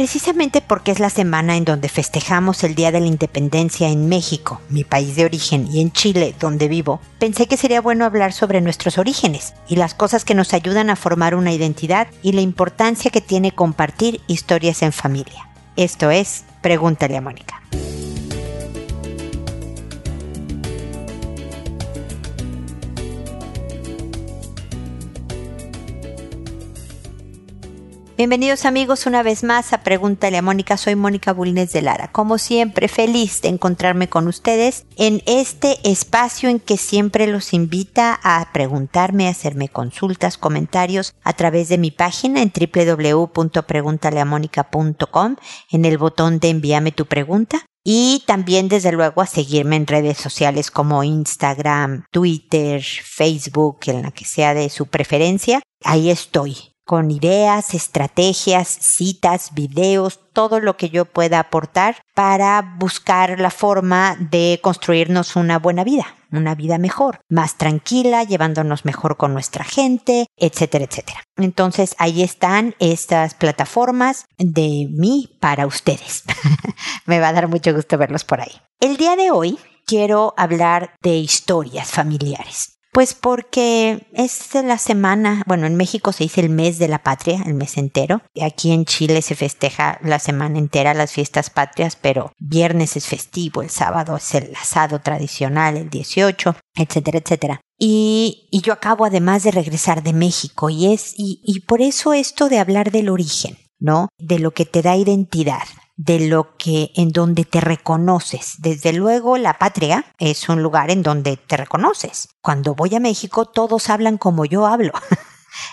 precisamente porque es la semana en donde festejamos el Día de la Independencia en México, mi país de origen, y en Chile, donde vivo, pensé que sería bueno hablar sobre nuestros orígenes y las cosas que nos ayudan a formar una identidad y la importancia que tiene compartir historias en familia. Esto es, pregúntale a Mónica. Bienvenidos amigos una vez más a Pregúntale a Mónica. Soy Mónica Bulnes de Lara. Como siempre, feliz de encontrarme con ustedes en este espacio en que siempre los invita a preguntarme, a hacerme consultas, comentarios a través de mi página en www.preguntaleamónica.com en el botón de envíame tu pregunta. Y también desde luego a seguirme en redes sociales como Instagram, Twitter, Facebook, en la que sea de su preferencia. Ahí estoy con ideas, estrategias, citas, videos, todo lo que yo pueda aportar para buscar la forma de construirnos una buena vida, una vida mejor, más tranquila, llevándonos mejor con nuestra gente, etcétera, etcétera. Entonces ahí están estas plataformas de mí para ustedes. Me va a dar mucho gusto verlos por ahí. El día de hoy quiero hablar de historias familiares. Pues porque es la semana, bueno, en México se dice el mes de la patria, el mes entero. Aquí en Chile se festeja la semana entera las fiestas patrias, pero viernes es festivo, el sábado es el asado tradicional, el 18, etcétera, etcétera. Y, y yo acabo además de regresar de México y es, y, y por eso esto de hablar del origen, ¿no? De lo que te da identidad de lo que en donde te reconoces. Desde luego la patria es un lugar en donde te reconoces. Cuando voy a México todos hablan como yo hablo.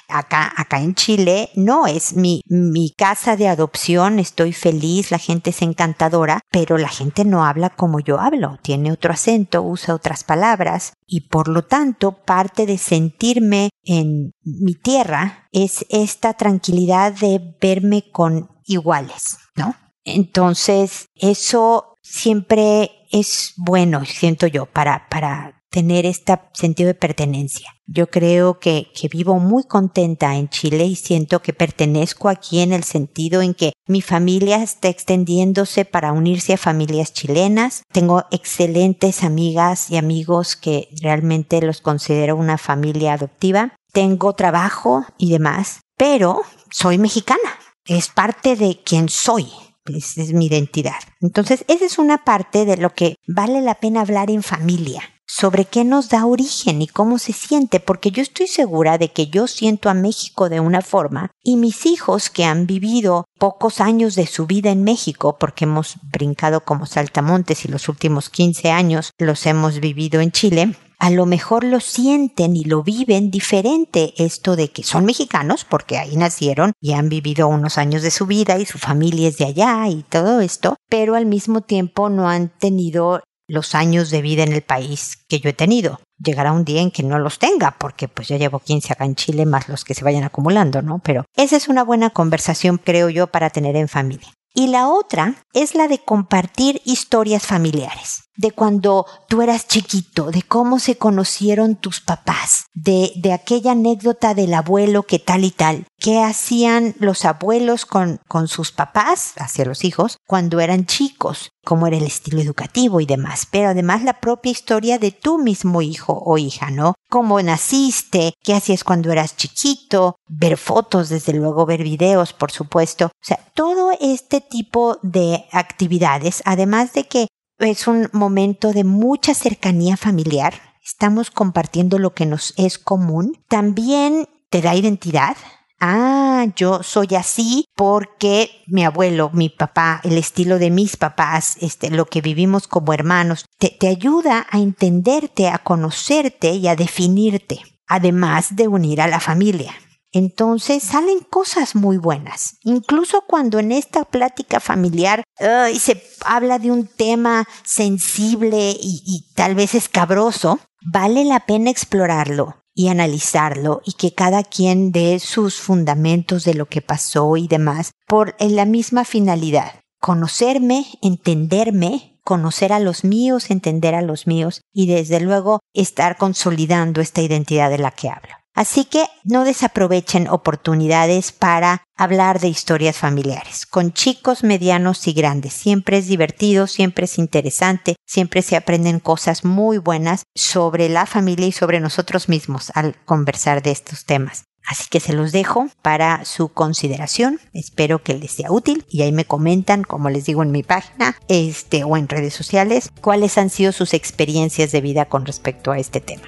Acá, acá en Chile no es mi, mi casa de adopción, estoy feliz, la gente es encantadora, pero la gente no habla como yo hablo, tiene otro acento, usa otras palabras y por lo tanto parte de sentirme en mi tierra es esta tranquilidad de verme con iguales, ¿no? Entonces, eso siempre es bueno, siento yo, para, para tener este sentido de pertenencia. Yo creo que, que vivo muy contenta en Chile y siento que pertenezco aquí en el sentido en que mi familia está extendiéndose para unirse a familias chilenas. Tengo excelentes amigas y amigos que realmente los considero una familia adoptiva. Tengo trabajo y demás, pero soy mexicana. Es parte de quien soy es mi identidad. Entonces, esa es una parte de lo que vale la pena hablar en familia sobre qué nos da origen y cómo se siente, porque yo estoy segura de que yo siento a México de una forma y mis hijos que han vivido pocos años de su vida en México, porque hemos brincado como saltamontes y los últimos 15 años los hemos vivido en Chile, a lo mejor lo sienten y lo viven diferente esto de que son mexicanos porque ahí nacieron y han vivido unos años de su vida y su familia es de allá y todo esto, pero al mismo tiempo no han tenido los años de vida en el país que yo he tenido. Llegará un día en que no los tenga, porque pues ya llevo 15 acá en Chile más los que se vayan acumulando, ¿no? Pero esa es una buena conversación, creo yo, para tener en familia. Y la otra es la de compartir historias familiares, de cuando tú eras chiquito, de cómo se conocieron tus papás, de, de aquella anécdota del abuelo que tal y tal, qué hacían los abuelos con, con sus papás, hacia los hijos, cuando eran chicos, cómo era el estilo educativo y demás, pero además la propia historia de tu mismo hijo o hija, ¿no? Cómo naciste, qué hacías cuando eras chiquito, ver fotos, desde luego ver videos, por supuesto. O sea, todo este tipo de actividades, además de que es un momento de mucha cercanía familiar, estamos compartiendo lo que nos es común, también te da identidad, ah, yo soy así porque mi abuelo, mi papá, el estilo de mis papás, este, lo que vivimos como hermanos, te, te ayuda a entenderte, a conocerte y a definirte, además de unir a la familia. Entonces salen cosas muy buenas. Incluso cuando en esta plática familiar se habla de un tema sensible y, y tal vez escabroso, vale la pena explorarlo y analizarlo y que cada quien dé sus fundamentos de lo que pasó y demás por la misma finalidad. Conocerme, entenderme, conocer a los míos, entender a los míos y desde luego estar consolidando esta identidad de la que hablo. Así que no desaprovechen oportunidades para hablar de historias familiares, con chicos, medianos y grandes. Siempre es divertido, siempre es interesante, siempre se aprenden cosas muy buenas sobre la familia y sobre nosotros mismos al conversar de estos temas. Así que se los dejo para su consideración. Espero que les sea útil y ahí me comentan, como les digo en mi página, este o en redes sociales, cuáles han sido sus experiencias de vida con respecto a este tema.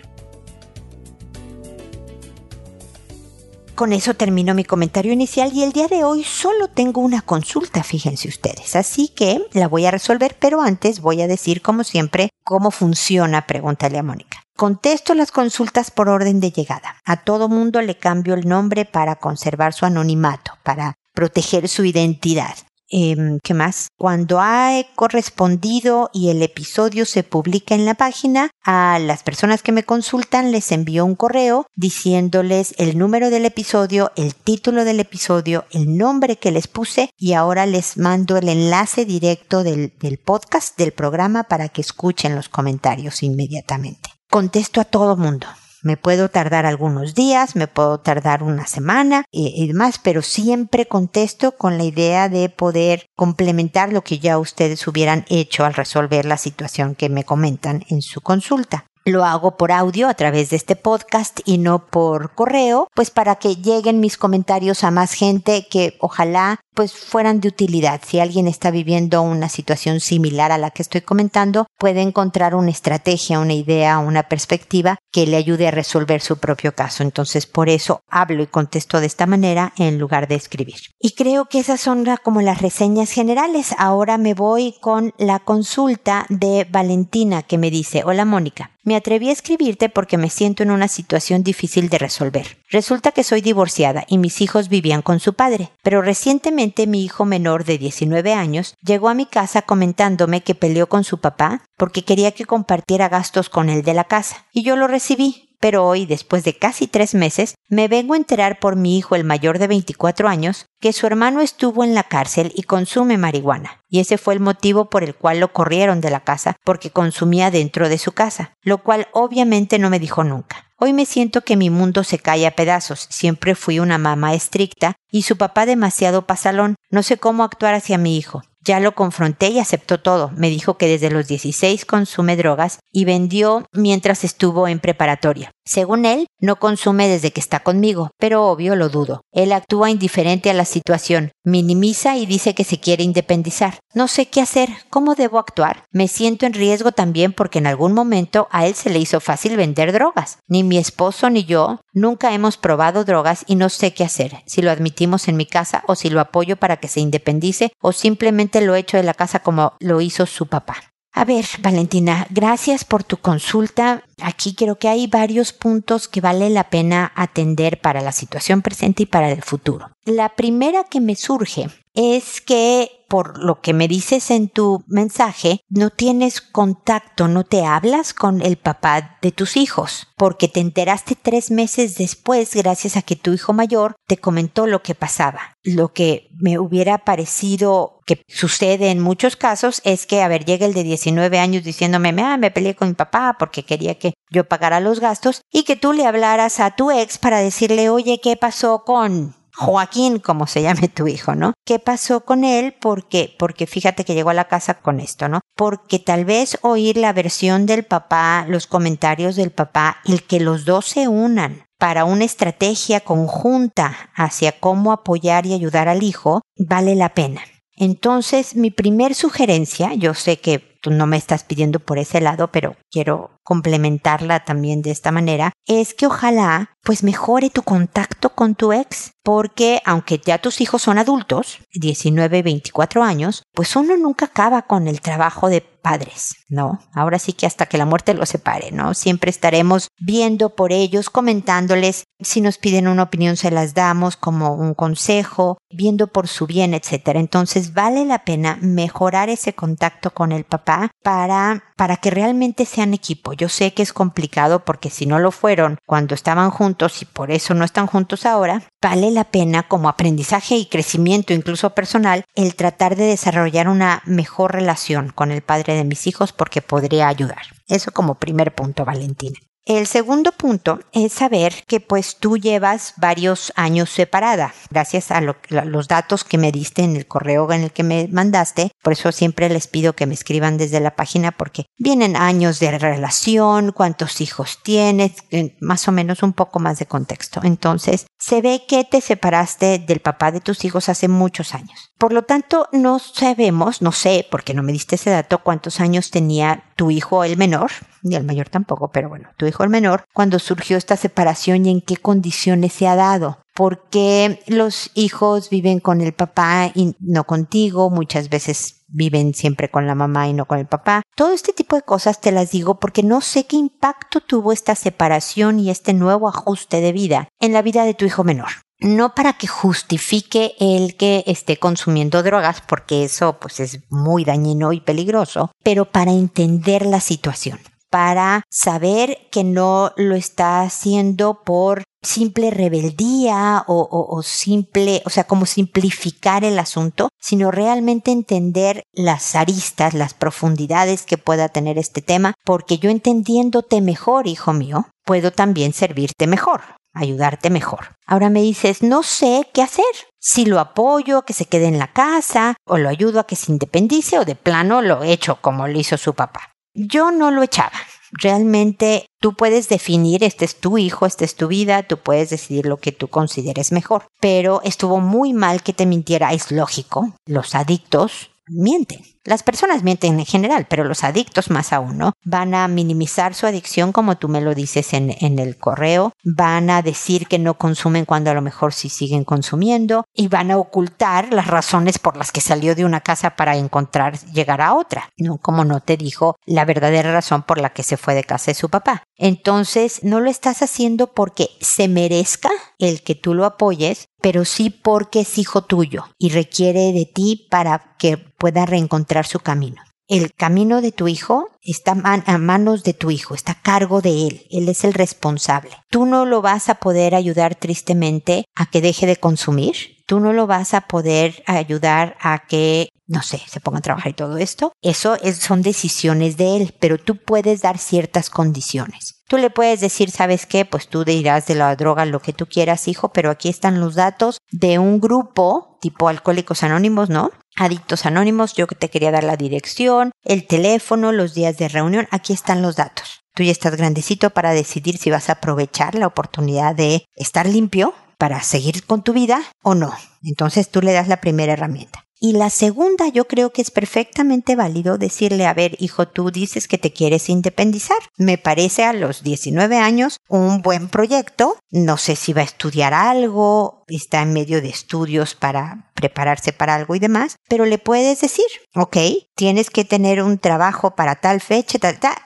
Con eso termino mi comentario inicial y el día de hoy solo tengo una consulta, fíjense ustedes. Así que la voy a resolver, pero antes voy a decir, como siempre, cómo funciona Pregúntale a Mónica. Contesto las consultas por orden de llegada. A todo mundo le cambio el nombre para conservar su anonimato, para proteger su identidad. Em, ¿Qué más? Cuando ha correspondido y el episodio se publica en la página, a las personas que me consultan les envío un correo diciéndoles el número del episodio, el título del episodio, el nombre que les puse y ahora les mando el enlace directo del podcast, del programa, para que escuchen los comentarios inmediatamente. Contesto a todo mundo. Me puedo tardar algunos días, me puedo tardar una semana y, demás, pero siempre contesto con la idea de poder complementar lo que ya ustedes hubieran hecho al resolver la situación que me comentan en su consulta. Lo hago por audio a través de este podcast y no por correo, pues para que lleguen mis comentarios a más gente que ojalá pues fueran de utilidad. Si alguien está viviendo una situación similar a la que estoy comentando, puede encontrar una estrategia, una idea, una perspectiva que le ayude a resolver su propio caso. Entonces, por eso hablo y contesto de esta manera en lugar de escribir. Y creo que esas son como las reseñas generales. Ahora me voy con la consulta de Valentina que me dice, hola Mónica, me atreví a escribirte porque me siento en una situación difícil de resolver. Resulta que soy divorciada y mis hijos vivían con su padre, pero recientemente mi hijo menor de 19 años llegó a mi casa comentándome que peleó con su papá porque quería que compartiera gastos con él de la casa, y yo lo recibí, pero hoy, después de casi tres meses, me vengo a enterar por mi hijo el mayor de 24 años que su hermano estuvo en la cárcel y consume marihuana, y ese fue el motivo por el cual lo corrieron de la casa, porque consumía dentro de su casa, lo cual obviamente no me dijo nunca. Hoy me siento que mi mundo se cae a pedazos. Siempre fui una mamá estricta y su papá demasiado pasalón. No sé cómo actuar hacia mi hijo. Ya lo confronté y aceptó todo. Me dijo que desde los 16 consume drogas y vendió mientras estuvo en preparatoria. Según él, no consume desde que está conmigo, pero obvio lo dudo. Él actúa indiferente a la situación, minimiza y dice que se quiere independizar. No sé qué hacer, cómo debo actuar. Me siento en riesgo también porque en algún momento a él se le hizo fácil vender drogas. Ni mi esposo ni yo nunca hemos probado drogas y no sé qué hacer, si lo admitimos en mi casa o si lo apoyo para que se independice o simplemente lo echo de la casa como lo hizo su papá. A ver, Valentina, gracias por tu consulta. Aquí creo que hay varios puntos que vale la pena atender para la situación presente y para el futuro. La primera que me surge es que por lo que me dices en tu mensaje, no tienes contacto, no te hablas con el papá de tus hijos, porque te enteraste tres meses después gracias a que tu hijo mayor te comentó lo que pasaba. Lo que me hubiera parecido que sucede en muchos casos es que, a ver, llega el de 19 años diciéndome, ah, me peleé con mi papá porque quería que yo pagara los gastos y que tú le hablaras a tu ex para decirle, oye, ¿qué pasó con Joaquín, como se llame tu hijo, ¿no? ¿Qué pasó con él? Porque, porque fíjate que llegó a la casa con esto, ¿no? Porque tal vez oír la versión del papá, los comentarios del papá, el que los dos se unan para una estrategia conjunta hacia cómo apoyar y ayudar al hijo, vale la pena. Entonces, mi primer sugerencia, yo sé que tú no me estás pidiendo por ese lado, pero quiero complementarla también de esta manera, es que ojalá pues mejore tu contacto con tu ex, porque aunque ya tus hijos son adultos, 19, 24 años, pues uno nunca acaba con el trabajo de padres, ¿no? Ahora sí que hasta que la muerte los separe, ¿no? Siempre estaremos viendo por ellos, comentándoles, si nos piden una opinión se las damos como un consejo, viendo por su bien, etcétera. Entonces vale la pena mejorar ese contacto con el papá para para que realmente sean equipo. Yo sé que es complicado porque si no lo fueron cuando estaban juntos y por eso no están juntos ahora, vale la pena como aprendizaje y crecimiento incluso personal el tratar de desarrollar una mejor relación con el padre de mis hijos porque podría ayudar. Eso como primer punto, Valentina. El segundo punto es saber que pues tú llevas varios años separada, gracias a, los datos que me diste en el correo en el que me mandaste. Por eso siempre les pido que me escriban desde la página porque vienen años de relación, cuántos hijos tienes, más o menos un poco más de contexto. Entonces, se ve que te separaste del papá de tus hijos hace muchos años. Por lo tanto, no sabemos, no sé, porque no me diste ese dato, cuántos años tenía tu hijo el menor, ni el mayor tampoco, pero bueno, tu hijo el menor, cuando surgió esta separación y en qué condiciones se ha dado. Porque los hijos viven con el papá y no contigo, muchas veces viven siempre con la mamá y no con el papá. Todo este tipo de cosas te las digo porque no sé qué impacto tuvo esta separación y este nuevo ajuste de vida en la vida de tu hijo menor no para que justifique el que esté consumiendo drogas, porque eso pues es muy dañino y peligroso, pero para entender la situación, para saber que no lo está haciendo por simple rebeldía o, simple, o sea, como simplificar el asunto, sino realmente entender las aristas, las profundidades que pueda tener este tema, porque yo entendiéndote mejor, hijo mío, puedo también servirte mejor ayudarte mejor. Ahora me dices, no sé qué hacer. Si lo apoyo, que se quede en la casa, o lo ayudo a que se independice, o de plano lo echo como lo hizo su papá. Yo no lo echaba. Realmente tú puedes definir, este es tu hijo, esta es tu vida, tú puedes decidir lo que tú consideres mejor. Pero estuvo muy mal que te mintiera, es lógico. Los adictos mienten. Las personas mienten en general, pero los adictos más aún, ¿no? Van a minimizar su adicción como tú me lo dices en, en, el correo, van a decir que no consumen cuando a lo mejor sí siguen consumiendo y van a ocultar las razones por las que salió de una casa para encontrar llegar a otra, ¿no? Como no te dijo la verdadera razón por la que se fue de casa de su papá. Entonces, no lo estás haciendo porque se merezca el que tú lo apoyes, pero sí porque es hijo tuyo y requiere de ti para que pueda reencontrar su camino. El camino de tu hijo está a manos de tu hijo, está a cargo de él, él es el responsable. Tú no lo vas a poder ayudar tristemente a que deje de consumir, tú no lo vas a poder ayudar a que, no sé, se ponga a trabajar y todo esto. Eso son decisiones de él, pero tú puedes dar ciertas condiciones. Tú le puedes decir, ¿sabes qué? Pues tú dirás de la droga lo que tú quieras, hijo, pero aquí están los datos de un grupo tipo Alcohólicos Anónimos, ¿no? Adictos Anónimos, yo te quería dar la dirección, el teléfono, los días de reunión, aquí están los datos. Tú ya estás grandecito para decidir si vas a aprovechar la oportunidad de estar limpio para seguir con tu vida o no. Entonces tú le das la primera herramienta. Y la segunda, yo creo que es perfectamente válido decirle, a ver, hijo, tú dices que te quieres independizar. Me parece a los 19 años un buen proyecto. No sé si va a estudiar algo, está en medio de estudios para prepararse para algo y demás, pero le puedes decir, ok, tienes que tener un trabajo para tal fecha,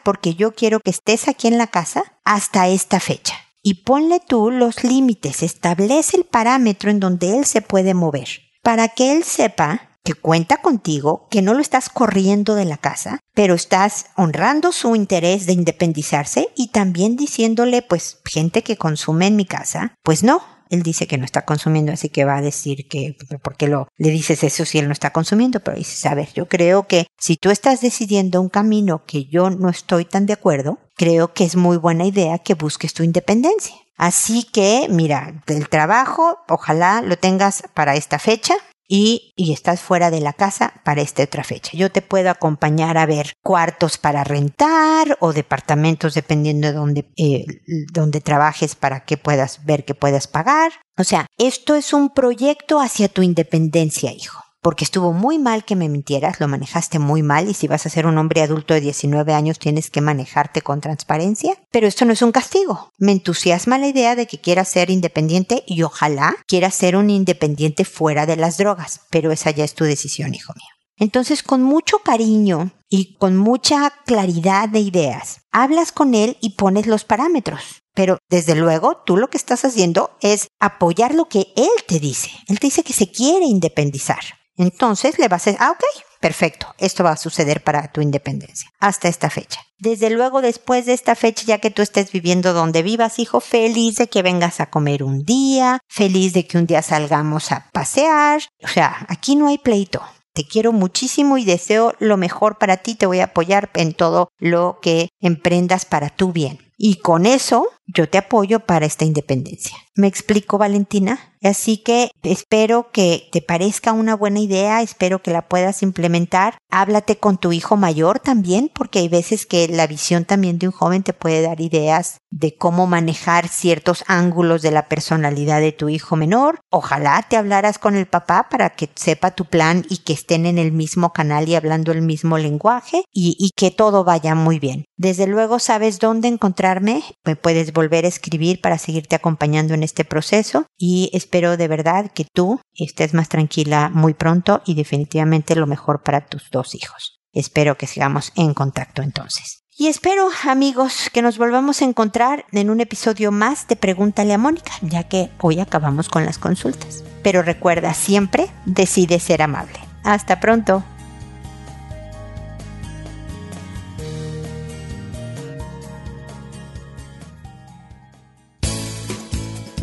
porque yo quiero que estés aquí en la casa hasta esta fecha. Y ponle tú los límites, establece el parámetro en donde él se puede mover para que él sepa que cuenta contigo, que no lo estás corriendo de la casa, pero estás honrando su interés de independizarse y también diciéndole, pues, gente que consume en mi casa, pues no. Él dice que no está consumiendo, así que va a decir que, ¿por qué lo, le dices eso si él no está consumiendo? Pero dices, a ver, yo creo que si tú estás decidiendo un camino que yo no estoy tan de acuerdo, creo que es muy buena idea que busques tu independencia. Así que, mira, el trabajo, ojalá lo tengas para esta fecha. Y, y, estás fuera de la casa para esta otra fecha. Yo te puedo acompañar a ver cuartos para rentar o departamentos dependiendo de donde, eh, donde trabajes para que puedas ver que puedas pagar. O sea, esto es un proyecto hacia tu independencia, hijo porque estuvo muy mal que me mintieras, lo manejaste muy mal y si vas a ser un hombre adulto de 19 años tienes que manejarte con transparencia. Pero esto no es un castigo. Me entusiasma la idea de que quieras ser independiente y ojalá quieras ser un independiente fuera de las drogas, pero esa ya es tu decisión, hijo mío. Entonces, con mucho cariño y con mucha claridad de ideas, hablas con él y pones los parámetros. Pero desde luego, tú lo que estás haciendo es apoyar lo que él te dice. Él te dice que se quiere independizar. Entonces le vas a decir, ah, ok, perfecto, esto va a suceder para tu independencia, hasta esta fecha. Desde luego, después de esta fecha, ya que tú estés viviendo donde vivas, hijo, feliz de que vengas a comer un día, feliz de que un día salgamos a pasear. O sea, aquí no hay pleito. Te quiero muchísimo y deseo lo mejor para ti. Te voy a apoyar en todo lo que emprendas para tu bien. Y con eso yo te apoyo para esta independencia. ¿Me explico, Valentina? Así que espero que te parezca una buena idea, espero que la puedas implementar. Háblate con tu hijo mayor también, porque hay veces que la visión también de un joven te puede dar ideas de cómo manejar ciertos ángulos de la personalidad de tu hijo menor. Ojalá te hablaras con el papá para que sepa tu plan y que estén en el mismo canal y hablando el mismo lenguaje y, que todo vaya muy bien. Desde luego sabes dónde me puedes volver a escribir para seguirte acompañando en este proceso y espero de verdad que tú estés más tranquila muy pronto y definitivamente lo mejor para tus dos hijos. Espero que sigamos en contacto entonces. Y espero, amigos, que nos volvamos a encontrar en un episodio más de Pregúntale a Mónica, ya que hoy acabamos con las consultas. Pero recuerda, siempre decide ser amable. Hasta pronto.